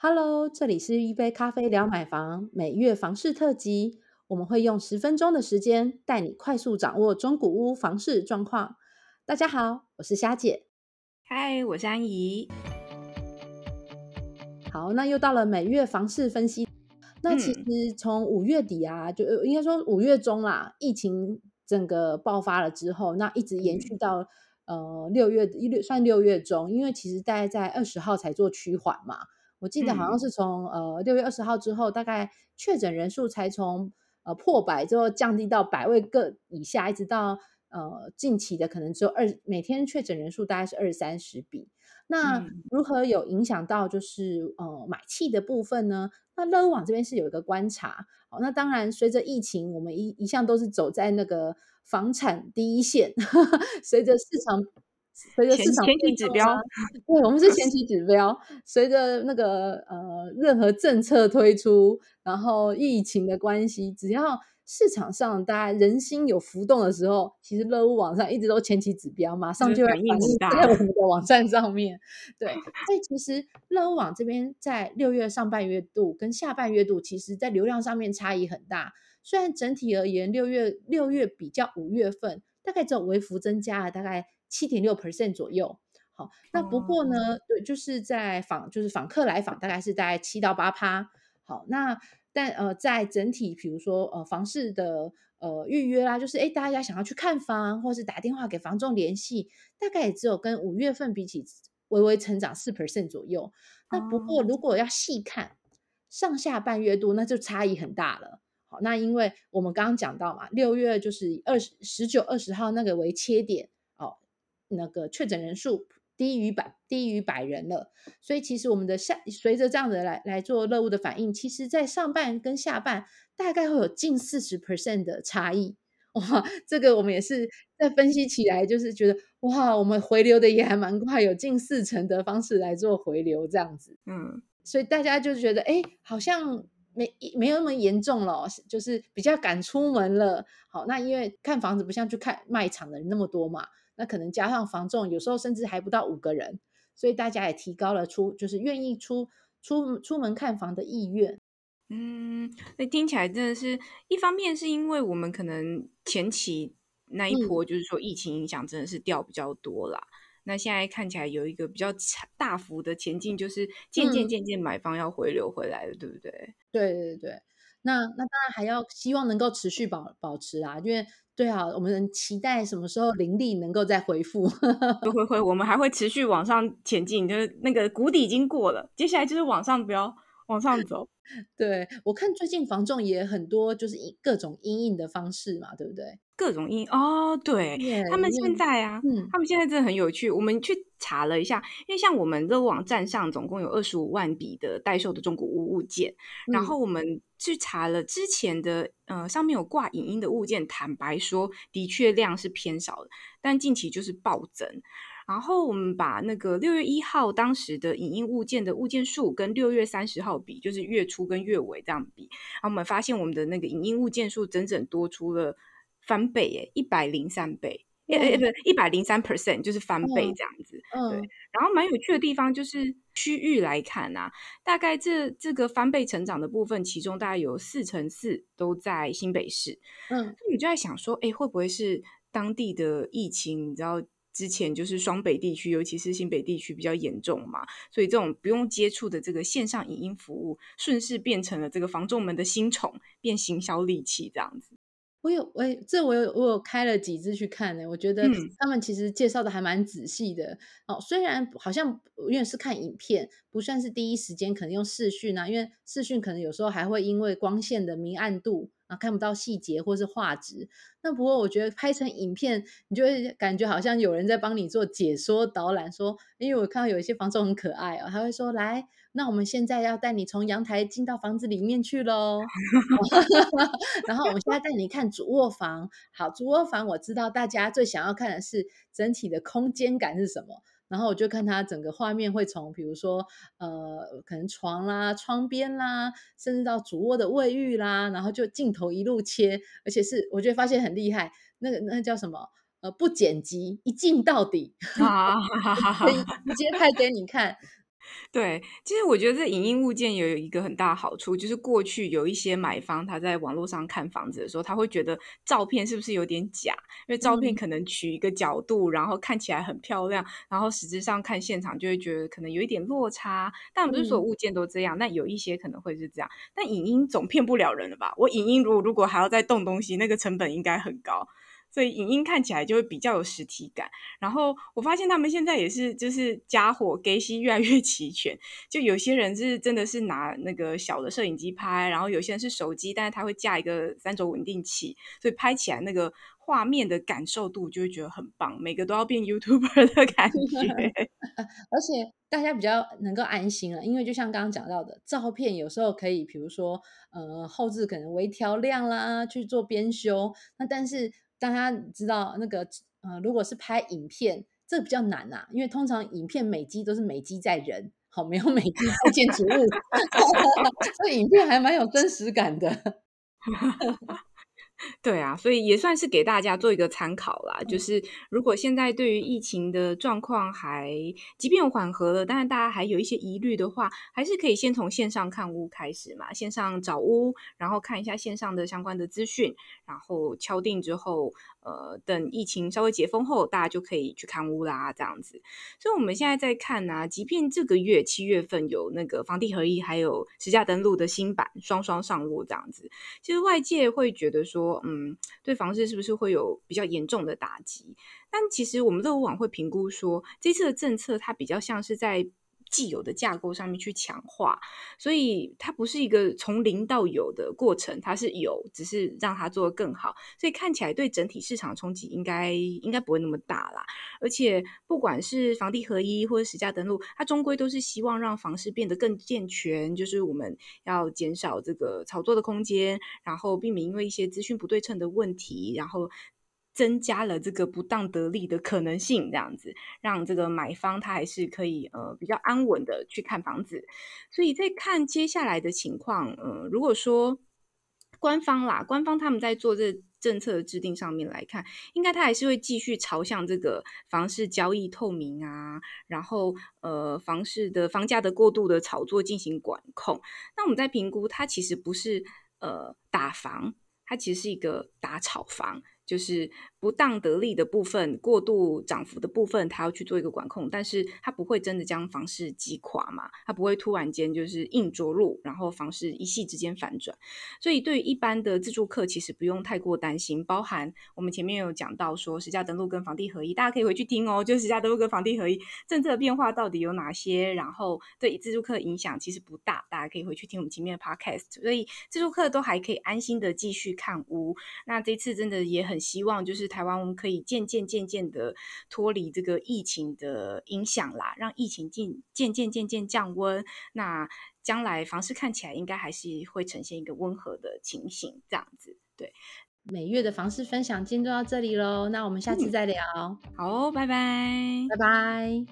Hello，这里是一杯咖啡聊买房每月房市特辑，我们会用十分钟的时间带你快速掌握中古屋房市状况。大家好，我是虾姐。嗨，我是安怡。好，那又到了每月房市分析。那其实从五月底啊，就应该说五月中啦，疫情整个爆发了之后，那一直延续到呃六月一六算六月中，因为其实大概在二十号才做趋缓嘛。我记得好像是从呃六月二十号之后，大概确诊人数才从呃破百之后降低到百位个以下，一直到呃近期的可能只有二每天确诊人数大概是二三十笔。那如何有影响到就是呃买气的部分呢？那乐网这边是有一个观察，好，那当然随着疫情，我们一一向都是走在那个房产第一线，随着市场随着市场前期指标，对，我们是前期指标，随着那个呃任何政策推出，然后疫情的关系，只要。市场上大家人心有浮动的时候，其实乐屋网上一直都前期指标，马上就会反映在我们的网站上面。对，所以其实乐屋网这边在六月上半月度跟下半月度，其实在流量上面差异很大。虽然整体而言，六月六月比较五月份，大概只有微幅增加了大概七点六 percent 左右。好，那不过呢，对，就是在访就是访客来访，大概是大概七到八趴。好，那。但呃，在整体，比如说呃，房市的呃预约啦，就是哎，大家想要去看房，或是打电话给房仲联系，大概也只有跟五月份比起，微微成长四 percent 左右。那不过如果要细看上下半月度，那就差异很大了。好，那因为我们刚刚讲到嘛，六月就是二十十九、二十号那个为切点哦，那个确诊人数。低于百低于百人了，所以其实我们的下随着这样的来来做乐物的反应，其实在上半跟下半大概会有近四十 percent 的差异。哇，这个我们也是在分析起来，就是觉得哇，我们回流的也还蛮快，有近四成的方式来做回流这样子。嗯，所以大家就觉得哎，好像没没有那么严重了，就是比较敢出门了。好，那因为看房子不像去看卖场的人那么多嘛。那可能加上房仲，有时候甚至还不到五个人，所以大家也提高了出，就是愿意出出出门看房的意愿。嗯，那听起来真的是一方面是因为我们可能前期那一波就是说疫情影响真的是掉比较多啦。那现在看起来有一个比较大幅的前进，就是渐渐渐渐买方要回流回来了，对不对？对对对。那那当然还要希望能够持续保保持啊，因为。对啊，我们期待什么时候灵力能够再回复？会会，我们还会持续往上前进，就是那个谷底已经过了，接下来就是往上飙，往上走。对我看最近房仲也很多，就是各种阴影的方式嘛，对不对？各种音哦，对他们现在啊，他们现在真的很有趣。我们去查了一下，因为像我们的网站上总共有二十五万笔的代售的中古物物件，然后我们去查了之前的呃上面有挂影音的物件，坦白说的确量是偏少的，但近期就是暴增。然后我们把那个六月一号当时的影音物件的物件数跟六月三十号比，就是月初跟月尾这样比，然后我们发现我们的那个影音物件数整整多出了。翻倍耶，一百零三倍，呃不是一百零三 percent，就是翻倍这样子。对，然后蛮有趣的地方就是区域来看啊，大概这这个翻倍成长的部分，其中大概有四成四都在新北市。嗯，你就在想说，哎，会不会是当地的疫情？你知道之前就是双北地区，尤其是新北地区比较严重嘛，所以这种不用接触的这个线上影音服务，顺势变成了这个房仲们的新宠，变行销利器这样子。我有我这我有我有开了几支去看呢，我觉得他们其实介绍的还蛮仔细的哦。虽然好像因为是看影片，不算是第一时间可能用视讯啊，因为视讯可能有时候还会因为光线的明暗度啊看不到细节或是画质。那不过我觉得拍成影片，你就会感觉好像有人在帮你做解说导览，说因为我看到有一些房仲很可爱哦，他会说来。那我们现在要带你从阳台进到房子里面去喽，然后我们现在带你看主卧房。好，主卧房我知道大家最想要看的是整体的空间感是什么，然后我就看它整个画面会从，比如说呃，可能床啦、窗边啦，甚至到主卧的卫浴啦，然后就镜头一路切，而且是我觉得发现很厉害，那个那叫什么？呃，不剪辑，一镜到底，直接拍给你看。对，其实我觉得这影音物件有一个很大的好处，就是过去有一些买方他在网络上看房子的时候，他会觉得照片是不是有点假？因为照片可能取一个角度，然后看起来很漂亮，然后实质上看现场就会觉得可能有一点落差。但不是所有物件都这样，那有一些可能会是这样。但影音总骗不了人了吧？我影音如果如果还要再动东西，那个成本应该很高。所以影音看起来就会比较有实体感，然后我发现他们现在也是，就是家伙给息 越来越齐全。就有些人是真的是拿那个小的摄影机拍，然后有些人是手机，但是他会架一个三轴稳定器，所以拍起来那个画面的感受度就会觉得很棒，每个都要变 YouTuber 的感觉。而且大家比较能够安心了，因为就像刚刚讲到的，照片有时候可以，比如说呃后置可能微调亮啦，去做编修，那但是。大家知道那个呃，如果是拍影片，这比较难啊，因为通常影片美机都是美机在人，好没有美机在建筑物，所以影片还蛮有真实感的。对啊，所以也算是给大家做一个参考啦。就是如果现在对于疫情的状况还即便缓和了，但是大家还有一些疑虑的话，还是可以先从线上看屋开始嘛。线上找屋，然后看一下线上的相关的资讯，然后敲定之后。呃，等疫情稍微解封后，大家就可以去看屋啦，这样子。所以我们现在在看呢，即便这个月七月份有那个房地合一，还有实价登录的新版双双上路这样子，其实外界会觉得说，嗯，嗯对房市是不是会有比较严重的打击？但其实我们乐屋网会评估说，这次的政策它比较像是在。既有的架构上面去强化，所以它不是一个从零到有的过程，它是有，只是让它做得更好，所以看起来对整体市场冲击应该应该不会那么大啦。而且不管是房地合一或者实价登录，它终归都是希望让房市变得更健全，就是我们要减少这个炒作的空间，然后避免因为一些资讯不对称的问题，然后。增加了这个不当得利的可能性，这样子让这个买方他还是可以呃比较安稳的去看房子。所以在看接下来的情况，呃，如果说官方啦，官方他们在做这政策的制定上面来看，应该他还是会继续朝向这个房市交易透明啊，然后呃房市的房价的过度的炒作进行管控。那我们在评估，它其实不是呃打房，它其实是一个打炒房。就是不当得利的部分、过度涨幅的部分，它要去做一个管控，但是它不会真的将房市击垮嘛？它不会突然间就是硬着陆，然后房市一夕之间反转。所以对于一般的自住客，其实不用太过担心。包含我们前面有讲到说，实价登录跟房地合一，大家可以回去听哦。就实价登录跟房地合一政策变化到底有哪些？然后对自住客影响其实不大，大家可以回去听我们前面的 podcast。所以自住客都还可以安心的继续看屋。那这次真的也很。希望就是台湾，我们可以渐渐渐渐的脱离这个疫情的影响啦，让疫情渐渐渐渐渐降温。那将来房市看起来应该还是会呈现一个温和的情形，这样子。对，每月的房市分享今天就到这里喽，那我们下次再聊。好，拜拜，拜拜。